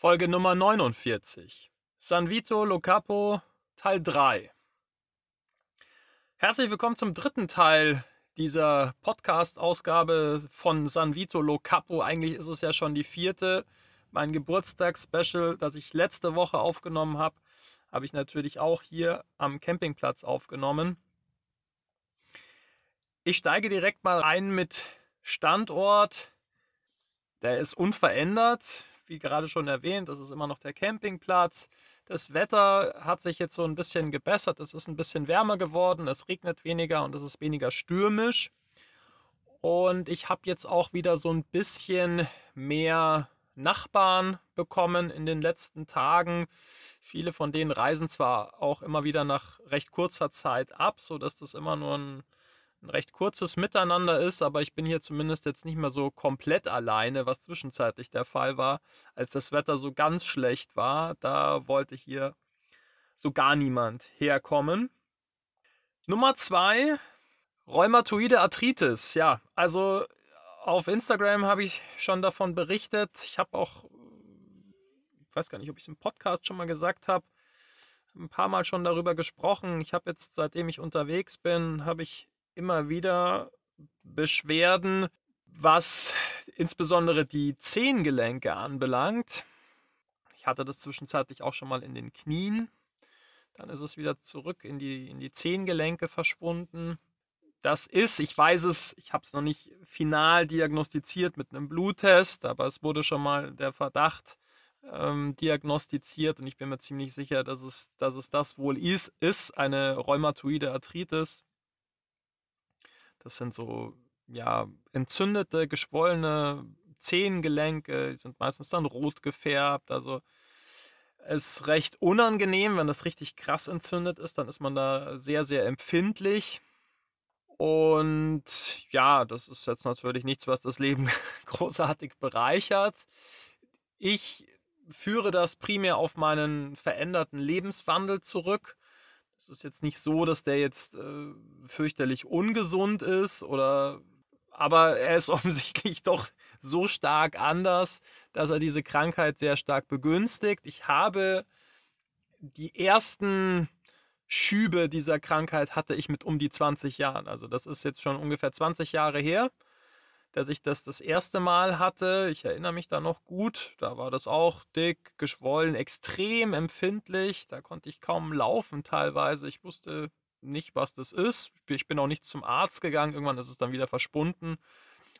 Folge Nummer 49. San Vito Lo Capo Teil 3. Herzlich willkommen zum dritten Teil dieser Podcast-Ausgabe von San Vito Lo Capo. Eigentlich ist es ja schon die vierte. Mein Geburtstagsspecial, das ich letzte Woche aufgenommen habe, habe ich natürlich auch hier am Campingplatz aufgenommen. Ich steige direkt mal ein mit Standort. Der ist unverändert, wie gerade schon erwähnt. Das ist immer noch der Campingplatz. Das Wetter hat sich jetzt so ein bisschen gebessert. Es ist ein bisschen wärmer geworden. Es regnet weniger und es ist weniger stürmisch. Und ich habe jetzt auch wieder so ein bisschen mehr Nachbarn bekommen in den letzten Tagen. Viele von denen reisen zwar auch immer wieder nach recht kurzer Zeit ab, sodass das immer nur ein ein recht kurzes Miteinander ist, aber ich bin hier zumindest jetzt nicht mehr so komplett alleine, was zwischenzeitlich der Fall war. Als das Wetter so ganz schlecht war, da wollte hier so gar niemand herkommen. Nummer zwei, Rheumatoide Arthritis. Ja, also auf Instagram habe ich schon davon berichtet. Ich habe auch, ich weiß gar nicht, ob ich es im Podcast schon mal gesagt habe, ein paar Mal schon darüber gesprochen. Ich habe jetzt, seitdem ich unterwegs bin, habe ich immer wieder Beschwerden, was insbesondere die Zehengelenke anbelangt. Ich hatte das zwischenzeitlich auch schon mal in den Knien. Dann ist es wieder zurück in die, in die Zehengelenke verschwunden. Das ist, ich weiß es, ich habe es noch nicht final diagnostiziert mit einem Bluttest, aber es wurde schon mal der Verdacht ähm, diagnostiziert und ich bin mir ziemlich sicher, dass es, dass es das wohl ist, ist eine rheumatoide Arthritis. Das sind so, ja, entzündete, geschwollene Zehengelenke, die sind meistens dann rot gefärbt. Also ist recht unangenehm, wenn das richtig krass entzündet ist, dann ist man da sehr, sehr empfindlich. Und ja, das ist jetzt natürlich nichts, was das Leben großartig bereichert. Ich führe das primär auf meinen veränderten Lebenswandel zurück. Es ist jetzt nicht so, dass der jetzt äh, fürchterlich ungesund ist oder aber er ist offensichtlich doch so stark anders, dass er diese Krankheit sehr stark begünstigt. Ich habe die ersten Schübe dieser Krankheit hatte ich mit um die 20 Jahren. Also das ist jetzt schon ungefähr 20 Jahre her dass ich das das erste Mal hatte. Ich erinnere mich da noch gut. Da war das auch dick, geschwollen, extrem empfindlich. Da konnte ich kaum laufen teilweise. Ich wusste nicht, was das ist. Ich bin auch nicht zum Arzt gegangen. Irgendwann ist es dann wieder verschwunden.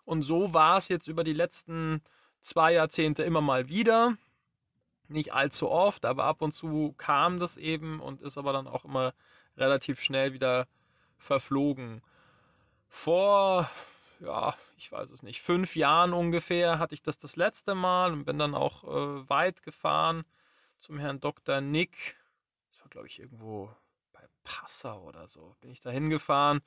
Und so war es jetzt über die letzten zwei Jahrzehnte immer mal wieder. Nicht allzu oft, aber ab und zu kam das eben und ist aber dann auch immer relativ schnell wieder verflogen. Vor ja, ich weiß es nicht, fünf Jahren ungefähr hatte ich das das letzte Mal und bin dann auch äh, weit gefahren zum Herrn Dr. Nick. Das war, glaube ich, irgendwo bei Passau oder so. Bin ich da hingefahren.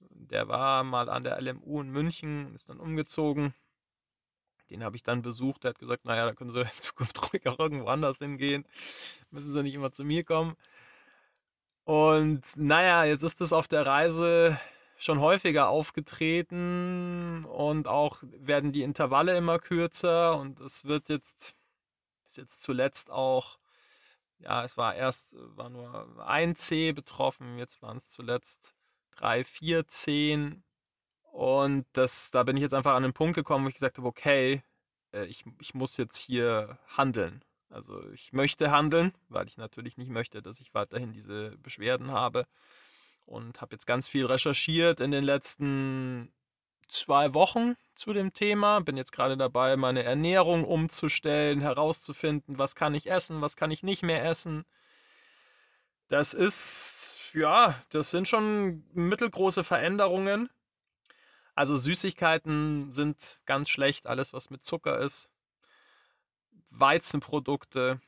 Der war mal an der LMU in München, ist dann umgezogen. Den habe ich dann besucht. Der hat gesagt, naja, da können Sie in Zukunft ruhig auch irgendwo anders hingehen. Müssen Sie nicht immer zu mir kommen. Und naja, jetzt ist es auf der Reise schon häufiger aufgetreten und auch werden die Intervalle immer kürzer und es wird jetzt, ist jetzt zuletzt auch, ja, es war erst, war nur ein C betroffen, jetzt waren es zuletzt drei, vier Zehen und das, da bin ich jetzt einfach an den Punkt gekommen, wo ich gesagt habe, okay, äh, ich, ich muss jetzt hier handeln. Also ich möchte handeln, weil ich natürlich nicht möchte, dass ich weiterhin diese Beschwerden habe und habe jetzt ganz viel recherchiert in den letzten zwei Wochen zu dem Thema. Bin jetzt gerade dabei, meine Ernährung umzustellen, herauszufinden, was kann ich essen, was kann ich nicht mehr essen. Das ist, ja, das sind schon mittelgroße Veränderungen. Also Süßigkeiten sind ganz schlecht, alles was mit Zucker ist. Weizenprodukte,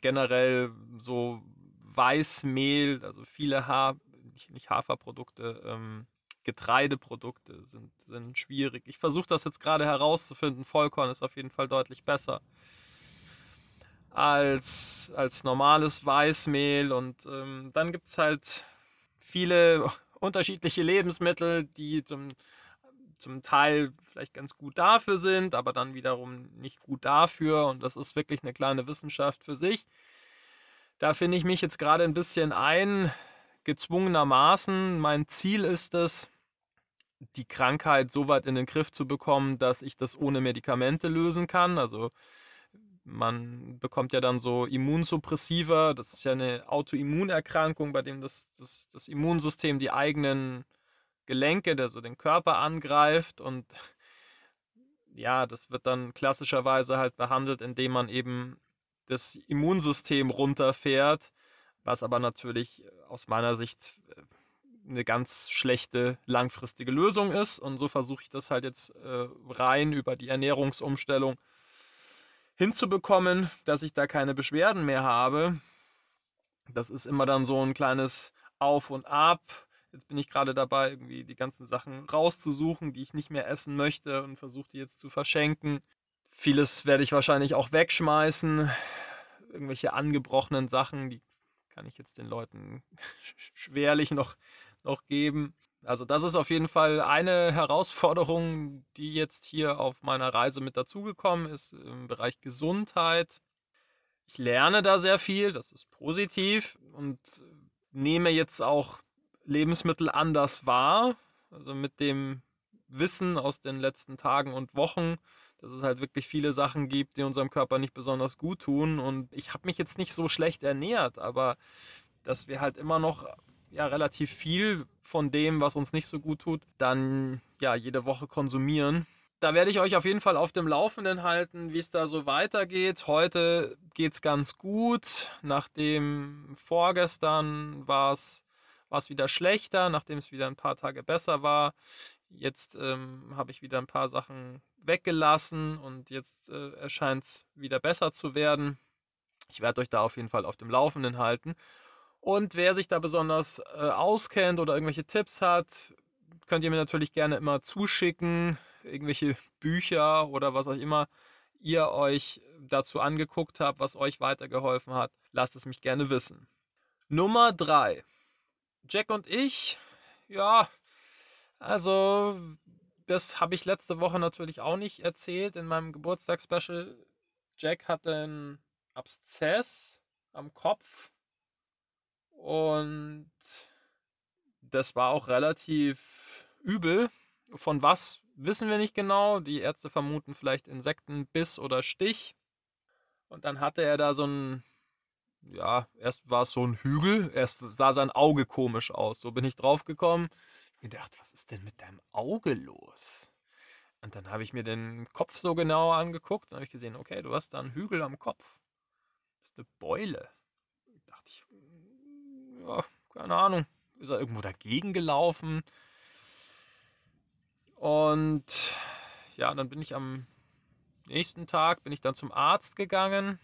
generell so Weißmehl, also viele ha nicht Haferprodukte, ähm, Getreideprodukte sind, sind schwierig. Ich versuche das jetzt gerade herauszufinden. Vollkorn ist auf jeden Fall deutlich besser als, als normales Weißmehl. Und ähm, dann gibt es halt viele unterschiedliche Lebensmittel, die zum, zum Teil vielleicht ganz gut dafür sind, aber dann wiederum nicht gut dafür. Und das ist wirklich eine kleine Wissenschaft für sich. Da finde ich mich jetzt gerade ein bisschen ein, gezwungenermaßen. Mein Ziel ist es, die Krankheit so weit in den Griff zu bekommen, dass ich das ohne Medikamente lösen kann. Also man bekommt ja dann so Immunsuppressiva. Das ist ja eine Autoimmunerkrankung, bei dem das, das, das Immunsystem die eigenen Gelenke, der so den Körper angreift und ja, das wird dann klassischerweise halt behandelt, indem man eben das Immunsystem runterfährt, was aber natürlich aus meiner Sicht äh, eine ganz schlechte langfristige Lösung ist. Und so versuche ich das halt jetzt äh, rein über die Ernährungsumstellung hinzubekommen, dass ich da keine Beschwerden mehr habe. Das ist immer dann so ein kleines Auf und Ab. Jetzt bin ich gerade dabei, irgendwie die ganzen Sachen rauszusuchen, die ich nicht mehr essen möchte und versuche die jetzt zu verschenken. Vieles werde ich wahrscheinlich auch wegschmeißen. Irgendwelche angebrochenen Sachen, die kann ich jetzt den Leuten schwerlich noch, noch geben. Also das ist auf jeden Fall eine Herausforderung, die jetzt hier auf meiner Reise mit dazugekommen ist im Bereich Gesundheit. Ich lerne da sehr viel, das ist positiv und nehme jetzt auch Lebensmittel anders wahr. Also mit dem Wissen aus den letzten Tagen und Wochen, dass es halt wirklich viele Sachen gibt, die unserem Körper nicht besonders gut tun. Und ich habe mich jetzt nicht so schlecht ernährt, aber dass wir halt immer noch ja relativ viel von dem, was uns nicht so gut tut, dann ja jede Woche konsumieren. Da werde ich euch auf jeden Fall auf dem Laufenden halten, wie es da so weitergeht. Heute geht es ganz gut. Nachdem vorgestern war es wieder schlechter, nachdem es wieder ein paar Tage besser war. Jetzt ähm, habe ich wieder ein paar Sachen weggelassen und jetzt äh, erscheint es wieder besser zu werden. Ich werde euch da auf jeden Fall auf dem Laufenden halten. Und wer sich da besonders äh, auskennt oder irgendwelche Tipps hat, könnt ihr mir natürlich gerne immer zuschicken. Irgendwelche Bücher oder was auch immer ihr euch dazu angeguckt habt, was euch weitergeholfen hat. Lasst es mich gerne wissen. Nummer 3. Jack und ich, ja, also das habe ich letzte Woche natürlich auch nicht erzählt in meinem Geburtstagsspecial. Jack hatte einen Abszess am Kopf und das war auch relativ übel. Von was wissen wir nicht genau. Die Ärzte vermuten vielleicht Insektenbiss oder Stich. Und dann hatte er da so ein, ja, erst war es so ein Hügel, erst sah sein Auge komisch aus. So bin ich drauf gekommen. Ich mir gedacht, was ist denn mit deinem Auge los? Und dann habe ich mir den Kopf so genauer angeguckt und habe ich gesehen, okay, du hast da einen Hügel am Kopf. Das ist eine Beule ja, keine Ahnung, ist er irgendwo dagegen gelaufen. Und ja, dann bin ich am nächsten Tag, bin ich dann zum Arzt gegangen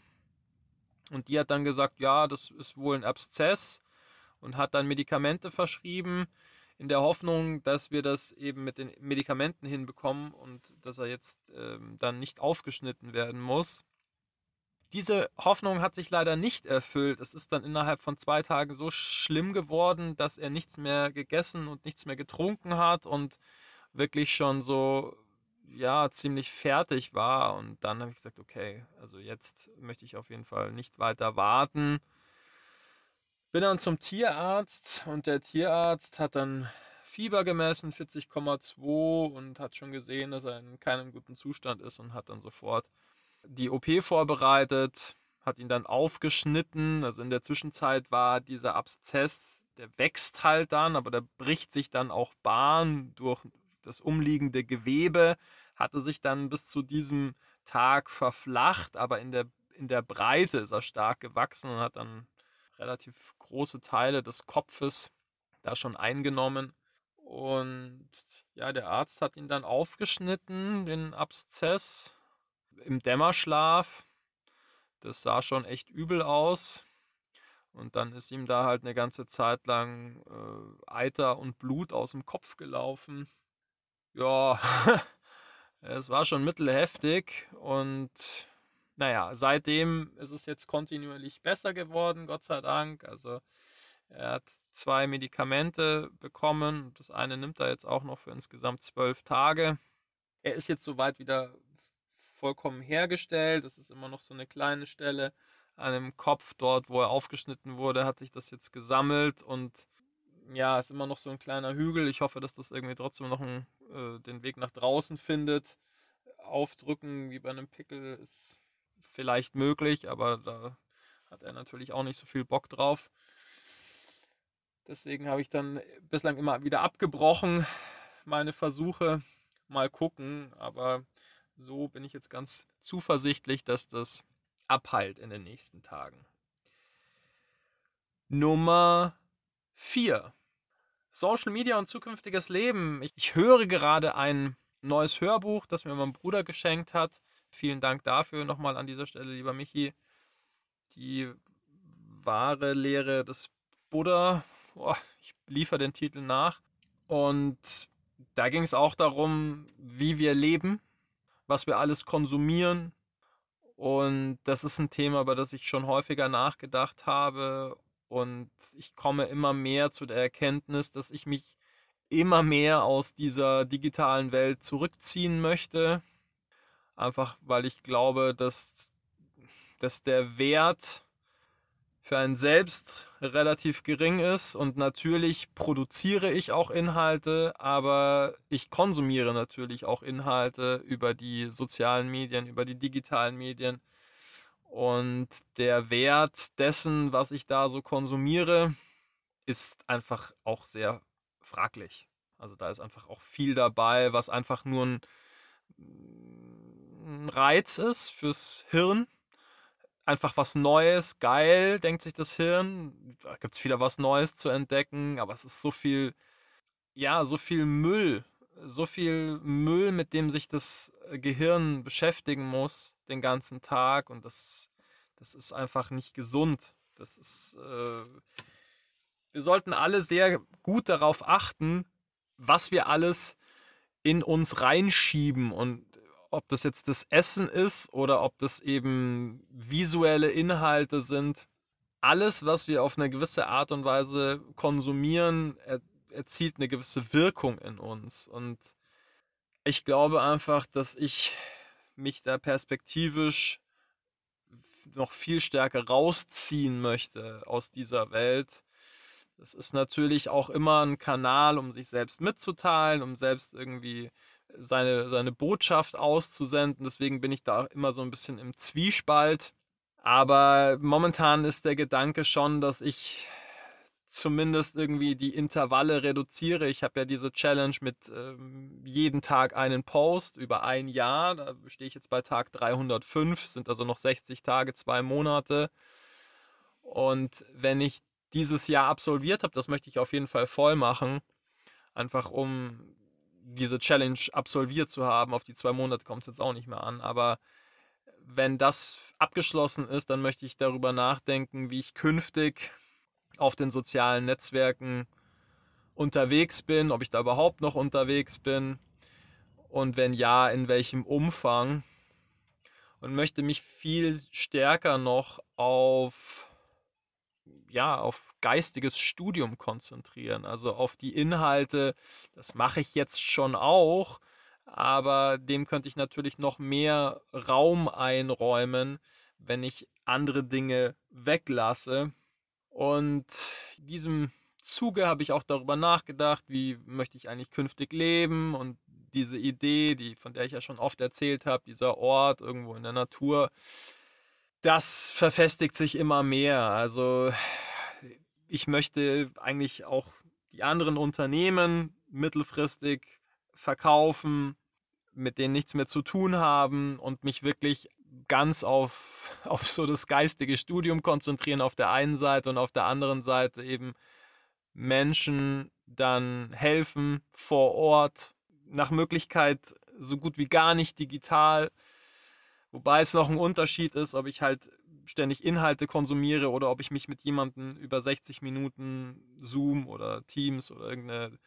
und die hat dann gesagt, ja, das ist wohl ein Abszess und hat dann Medikamente verschrieben in der Hoffnung, dass wir das eben mit den Medikamenten hinbekommen und dass er jetzt ähm, dann nicht aufgeschnitten werden muss. Diese Hoffnung hat sich leider nicht erfüllt. Es ist dann innerhalb von zwei Tagen so schlimm geworden, dass er nichts mehr gegessen und nichts mehr getrunken hat und wirklich schon so, ja, ziemlich fertig war. Und dann habe ich gesagt, okay, also jetzt möchte ich auf jeden Fall nicht weiter warten. Bin dann zum Tierarzt und der Tierarzt hat dann Fieber gemessen, 40,2 und hat schon gesehen, dass er in keinem guten Zustand ist und hat dann sofort die OP vorbereitet, hat ihn dann aufgeschnitten. Also in der Zwischenzeit war dieser Abszess, der wächst halt dann, aber der bricht sich dann auch Bahn durch das umliegende Gewebe, hatte sich dann bis zu diesem Tag verflacht, aber in der, in der Breite ist er stark gewachsen und hat dann relativ große Teile des Kopfes da schon eingenommen. Und ja, der Arzt hat ihn dann aufgeschnitten, den Abszess, im Dämmerschlaf. Das sah schon echt übel aus. Und dann ist ihm da halt eine ganze Zeit lang äh, Eiter und Blut aus dem Kopf gelaufen. Ja, es war schon mittelheftig. Und naja, seitdem ist es jetzt kontinuierlich besser geworden, Gott sei Dank. Also er hat zwei Medikamente bekommen. Das eine nimmt er jetzt auch noch für insgesamt zwölf Tage. Er ist jetzt soweit wieder vollkommen hergestellt. Das ist immer noch so eine kleine Stelle an dem Kopf dort, wo er aufgeschnitten wurde, hat sich das jetzt gesammelt und ja, ist immer noch so ein kleiner Hügel. Ich hoffe, dass das irgendwie trotzdem noch einen, äh, den Weg nach draußen findet. Aufdrücken wie bei einem Pickel ist vielleicht möglich, aber da hat er natürlich auch nicht so viel Bock drauf. Deswegen habe ich dann bislang immer wieder abgebrochen, meine Versuche. Mal gucken, aber so bin ich jetzt ganz zuversichtlich, dass das abheilt in den nächsten Tagen. Nummer 4. Social Media und zukünftiges Leben. Ich, höre gerade ein neues Hörbuch, das mir mein Bruder geschenkt hat. Vielen Dank dafür nochmal an dieser Stelle, lieber Michi. Die wahre Lehre des Buddha. Boah, ich liefere den Titel nach. Und da ging es auch darum, wie wir leben, was wir alles konsumieren. Und das ist ein Thema, über das ich schon häufiger nachgedacht habe. Und ich komme immer mehr zu der Erkenntnis, dass ich mich immer mehr aus dieser digitalen Welt zurückziehen möchte. Einfach weil ich glaube, dass, dass der Wert für einen selbst relativ gering ist und natürlich produziere ich auch Inhalte, aber ich konsumiere natürlich auch Inhalte über die sozialen Medien, über die digitalen Medien und der Wert dessen, was ich da so konsumiere, ist einfach auch sehr fraglich. Also da ist einfach auch viel dabei, was einfach nur ein, ein Reiz ist fürs Hirn einfach was Neues, geil, denkt sich das Hirn. Da gibt es wieder was Neues zu entdecken, aber es ist so viel, ja, so viel Müll, so viel Müll, mit dem sich das äh, Gehirn beschäftigen muss den ganzen Tag und das, das ist einfach nicht gesund. Das ist, äh, wir sollten alle sehr gut darauf achten, was wir alles in uns reinschieben und ob das jetzt das Essen ist oder ob das eben visuelle Inhalte sind. Alles, was wir auf eine gewisse Art und Weise konsumieren, er, erzielt eine gewisse Wirkung in uns. Und ich glaube einfach, dass ich mich da perspektivisch noch viel stärker rausziehen möchte aus dieser Welt. Das ist natürlich auch immer ein Kanal, um sich selbst mitzuteilen, um selbst irgendwie seine, seine Botschaft auszusenden. Deswegen bin ich da immer so ein bisschen im Zwiespalt. Aber momentan ist der Gedanke schon, dass ich zumindest irgendwie die Intervalle reduziere. Ich habe ja diese Challenge mit ähm, jeden Tag einen Post über ein Jahr. Da stehe ich jetzt bei Tag 305, sind also noch 60 Tage, zwei Monate. Und wenn ich dieses Jahr absolviert habe, das möchte ich auf jeden Fall voll machen, einfach um diese Challenge absolviert zu haben. Auf die zwei Monate kommt es jetzt auch nicht mehr an. Aber wenn das abgeschlossen ist, dann möchte ich darüber nachdenken, wie ich künftig auf den sozialen Netzwerken unterwegs bin, ob ich da überhaupt noch unterwegs bin und wenn ja, in welchem Umfang. Und möchte mich viel stärker noch auf ja, auf geistiges Studium konzentrieren, also auf die Inhalte. Das mache ich jetzt schon auch, aber dem könnte ich natürlich noch mehr Raum einräumen, wenn ich andere Dinge weglasse. Und in diesem Zuge habe ich auch darüber nachgedacht, wie möchte ich eigentlich künftig leben und diese Idee, die von der ich ja schon oft erzählt habe, dieser Ort irgendwo in der Natur, das verfestigt sich immer mehr. Also ich möchte eigentlich auch die anderen Unternehmen mittelfristig verkaufen, mit denen nichts mehr zu tun haben und mich wirklich ganz auf, auf so das geistige Studium konzentrieren auf der einen Seite und auf der anderen Seite eben Menschen dann helfen vor Ort, nach Möglichkeit so gut wie gar nicht digital Wobei es noch ein Unterschied ist, ob ich halt ständig Inhalte konsumiere oder ob ich mich mit jemandem über 60 Minuten Zoom oder Teams oder irgendeine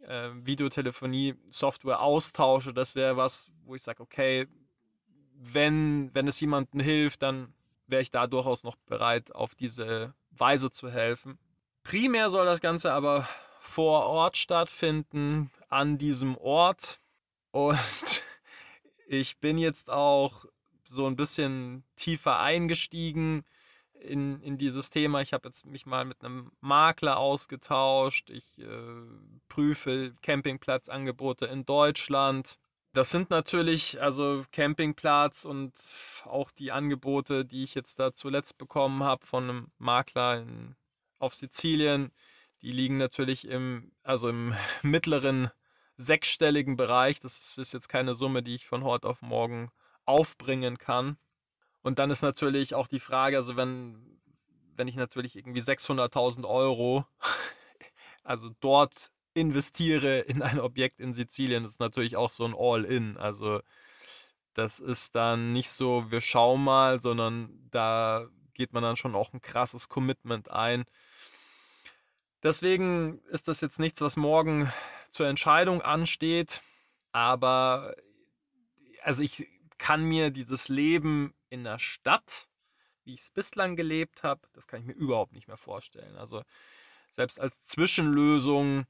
äh, Videotelefonie-Software austausche. Das wäre was, wo ich sage, okay, wenn, wenn es jemandem hilft, dann wäre ich da durchaus noch bereit, auf diese Weise zu helfen. Primär soll das Ganze aber vor Ort stattfinden, an diesem Ort. Und ich bin jetzt auch so ein bisschen tiefer eingestiegen in, in dieses Thema. Ich habe jetzt mich mal mit einem Makler ausgetauscht. Ich äh, prüfe Campingplatzangebote in Deutschland. Das sind natürlich, also Campingplatz und auch die Angebote, die ich jetzt da zuletzt bekommen habe von einem Makler in, auf Sizilien, die liegen natürlich im, also im mittleren sechsstelligen Bereich. Das ist jetzt keine Summe, die ich von heute auf morgen aufbringen kann. Und dann ist natürlich auch die Frage, also wenn, wenn ich natürlich irgendwie 600.000 Euro, also dort investiere in ein Objekt in Sizilien, das ist natürlich auch so ein All-In. Also das ist dann nicht so, wir schauen mal, sondern da geht man dann schon auch ein krasses Commitment ein. Deswegen ist das jetzt nichts, was morgen zur Entscheidung ansteht. Aber also ich kann mir dieses Leben in der Stadt, wie ich es bislang gelebt habe, das kann ich mir überhaupt nicht mehr vorstellen. Also selbst als Zwischenlösung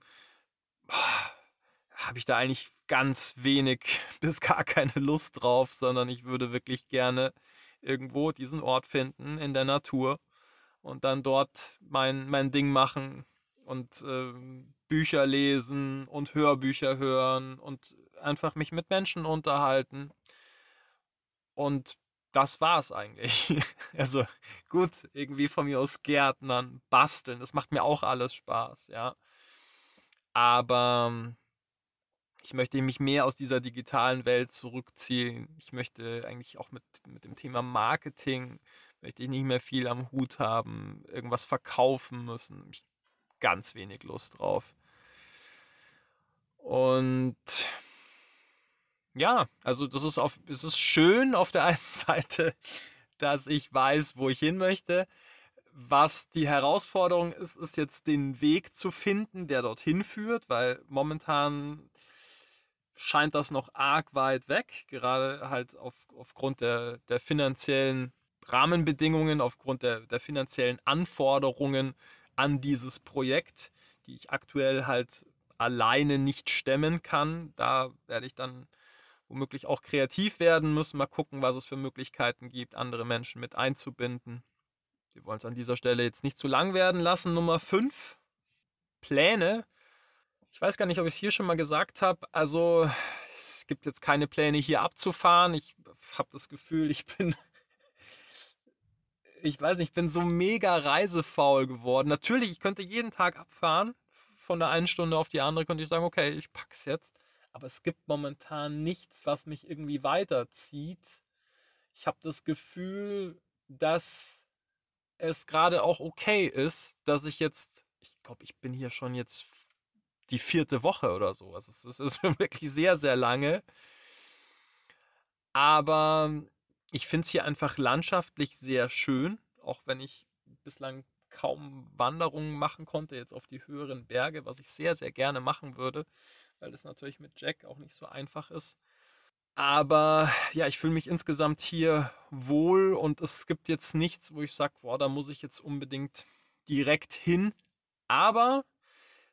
habe ich da eigentlich ganz wenig bis gar keine Lust drauf, sondern ich würde wirklich gerne irgendwo diesen Ort finden in der Natur und dann dort mein, mein Ding machen und äh, Bücher lesen und Hörbücher hören und einfach mich mit Menschen unterhalten. Und das war's eigentlich. Also gut, irgendwie von mir aus Gärtnern, basteln, das macht mir auch alles Spaß, ja. Aber ähm, ich möchte mich mehr aus dieser digitalen Welt zurückziehen. Ich möchte eigentlich auch mit, mit dem Thema Marketing, möchte ich nicht mehr viel am Hut haben, irgendwas verkaufen müssen. Ich ganz wenig Lust drauf. Und ja, also das ist auf, es ist schön auf der einen Seite, dass ich weiß, wo ich hin möchte. Was die Herausforderung ist, ist jetzt den Weg zu finden, der dorthin führt, weil momentan scheint das noch arg weit weg, gerade halt auf, aufgrund der, der finanziellen Rahmenbedingungen, aufgrund der, der finanziellen Anforderungen an dieses Projekt, die ich aktuell halt alleine nicht stemmen kann. Da werde ich dann womöglich auch kreativ werden müssen, mal gucken, was es für Möglichkeiten gibt, andere Menschen mit einzubinden. Wir wollen es an dieser Stelle jetzt nicht zu lang werden lassen. Nummer 5, Pläne. Ich weiß gar nicht, ob ich es hier schon mal gesagt habe. Also es gibt jetzt keine Pläne hier abzufahren. Ich habe das Gefühl, ich bin ich weiß nicht, ich bin so mega reisefaul geworden. Natürlich, ich könnte jeden Tag abfahren. Von der einen Stunde auf die andere könnte ich sagen, okay, ich pack's jetzt. Aber es gibt momentan nichts, was mich irgendwie weiterzieht. Ich habe das Gefühl, dass es gerade auch okay ist, dass ich jetzt, ich glaube, ich bin hier schon jetzt die vierte Woche oder so. Also es ist wirklich sehr, sehr lange. Aber ich finde es hier einfach landschaftlich sehr schön, auch wenn ich bislang kaum Wanderungen machen konnte, jetzt auf die höheren Berge, was ich sehr, sehr gerne machen würde, weil das natürlich mit Jack auch nicht so einfach ist. Aber ja, ich fühle mich insgesamt hier wohl und es gibt jetzt nichts, wo ich sage, boah, da muss ich jetzt unbedingt direkt hin. Aber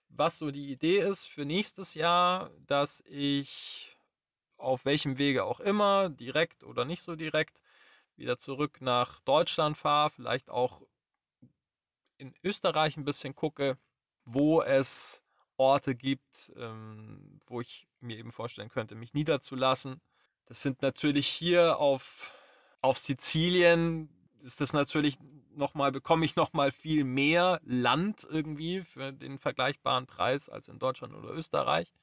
was so die Idee ist für nächstes Jahr, dass ich auf welchem Wege auch immer, direkt oder nicht so direkt, wieder zurück nach Deutschland fahre, vielleicht auch in Österreich ein bisschen gucke, wo es Orte gibt, ähm, wo ich mir eben vorstellen könnte, mich niederzulassen. Das sind natürlich hier auf, auf Sizilien, ist das natürlich nochmal, bekomme ich nochmal viel mehr Land irgendwie für den vergleichbaren Preis als in Deutschland oder Österreich.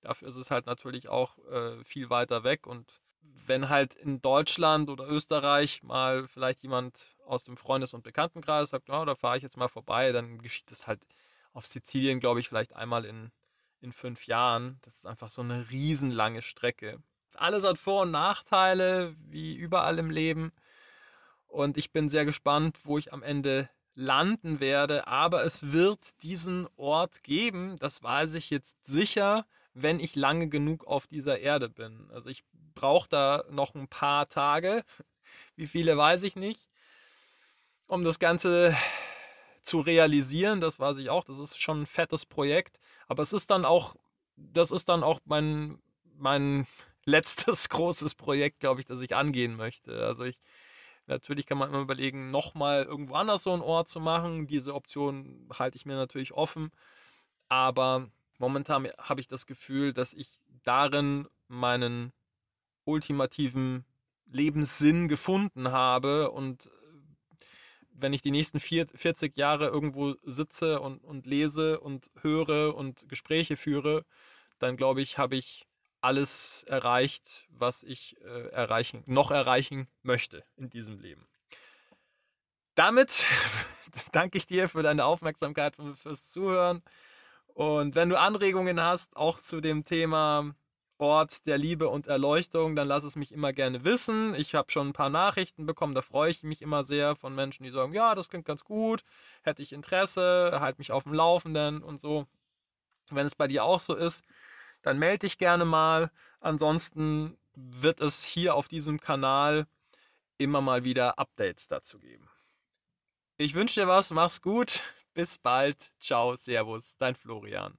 Dafür ist es halt natürlich auch äh, viel weiter weg. Und wenn halt in Deutschland oder Österreich mal vielleicht jemand aus dem Freundes- und Bekanntenkreis sagt, oh, da fahre ich jetzt mal vorbei, dann geschieht es halt auf Sizilien, glaube ich, vielleicht einmal in, in fünf Jahren. Das ist einfach so eine riesenlange Strecke. Alles hat Vor- und Nachteile, wie überall im Leben. Und ich bin sehr gespannt, wo ich am Ende landen werde. Aber es wird diesen Ort geben, das weiß ich jetzt sicher wenn ich lange genug auf dieser Erde bin. Also ich brauche da noch ein paar Tage, wie viele weiß ich nicht, um das Ganze zu realisieren, das weiß ich auch, das ist schon ein fettes Projekt, aber es ist dann auch, das ist dann auch mein, mein letztes großes Projekt, glaube ich, das ich angehen möchte. Also ich, natürlich kann man immer überlegen, nochmal irgendwo anders so einen Ort zu machen. Diese Option halte ich mir natürlich offen, aber momentan habe ich das Gefühl, dass ich darin meinen ultimativen Lebenssinn gefunden habe und wenn ich die nächsten vier, 40 Jahre irgendwo sitze und, und lese und höre und Gespräche führe, dann glaube ich, habe ich alles erreicht, was ich äh, erreichen, noch erreichen möchte in diesem Leben. Damit danke ich dir für deine Aufmerksamkeit und fürs Zuhören. Und wenn du Anregungen hast, auch zu dem Thema Ort der Liebe und Erleuchtung, dann lass es mich immer gerne wissen. Ich habe schon ein paar Nachrichten bekommen, da freue ich mich immer sehr von Menschen, die sagen, ja, das klingt ganz gut, hätte ich Interesse, halt mich auf dem Laufenden und so. Wenn es bei dir auch so ist, dann melde dich gerne mal. Ansonsten wird es hier auf diesem Kanal immer mal wieder Updates dazu geben. Ich wünsche dir was, mach's gut, bis bald, ciao, servus, dein Florian.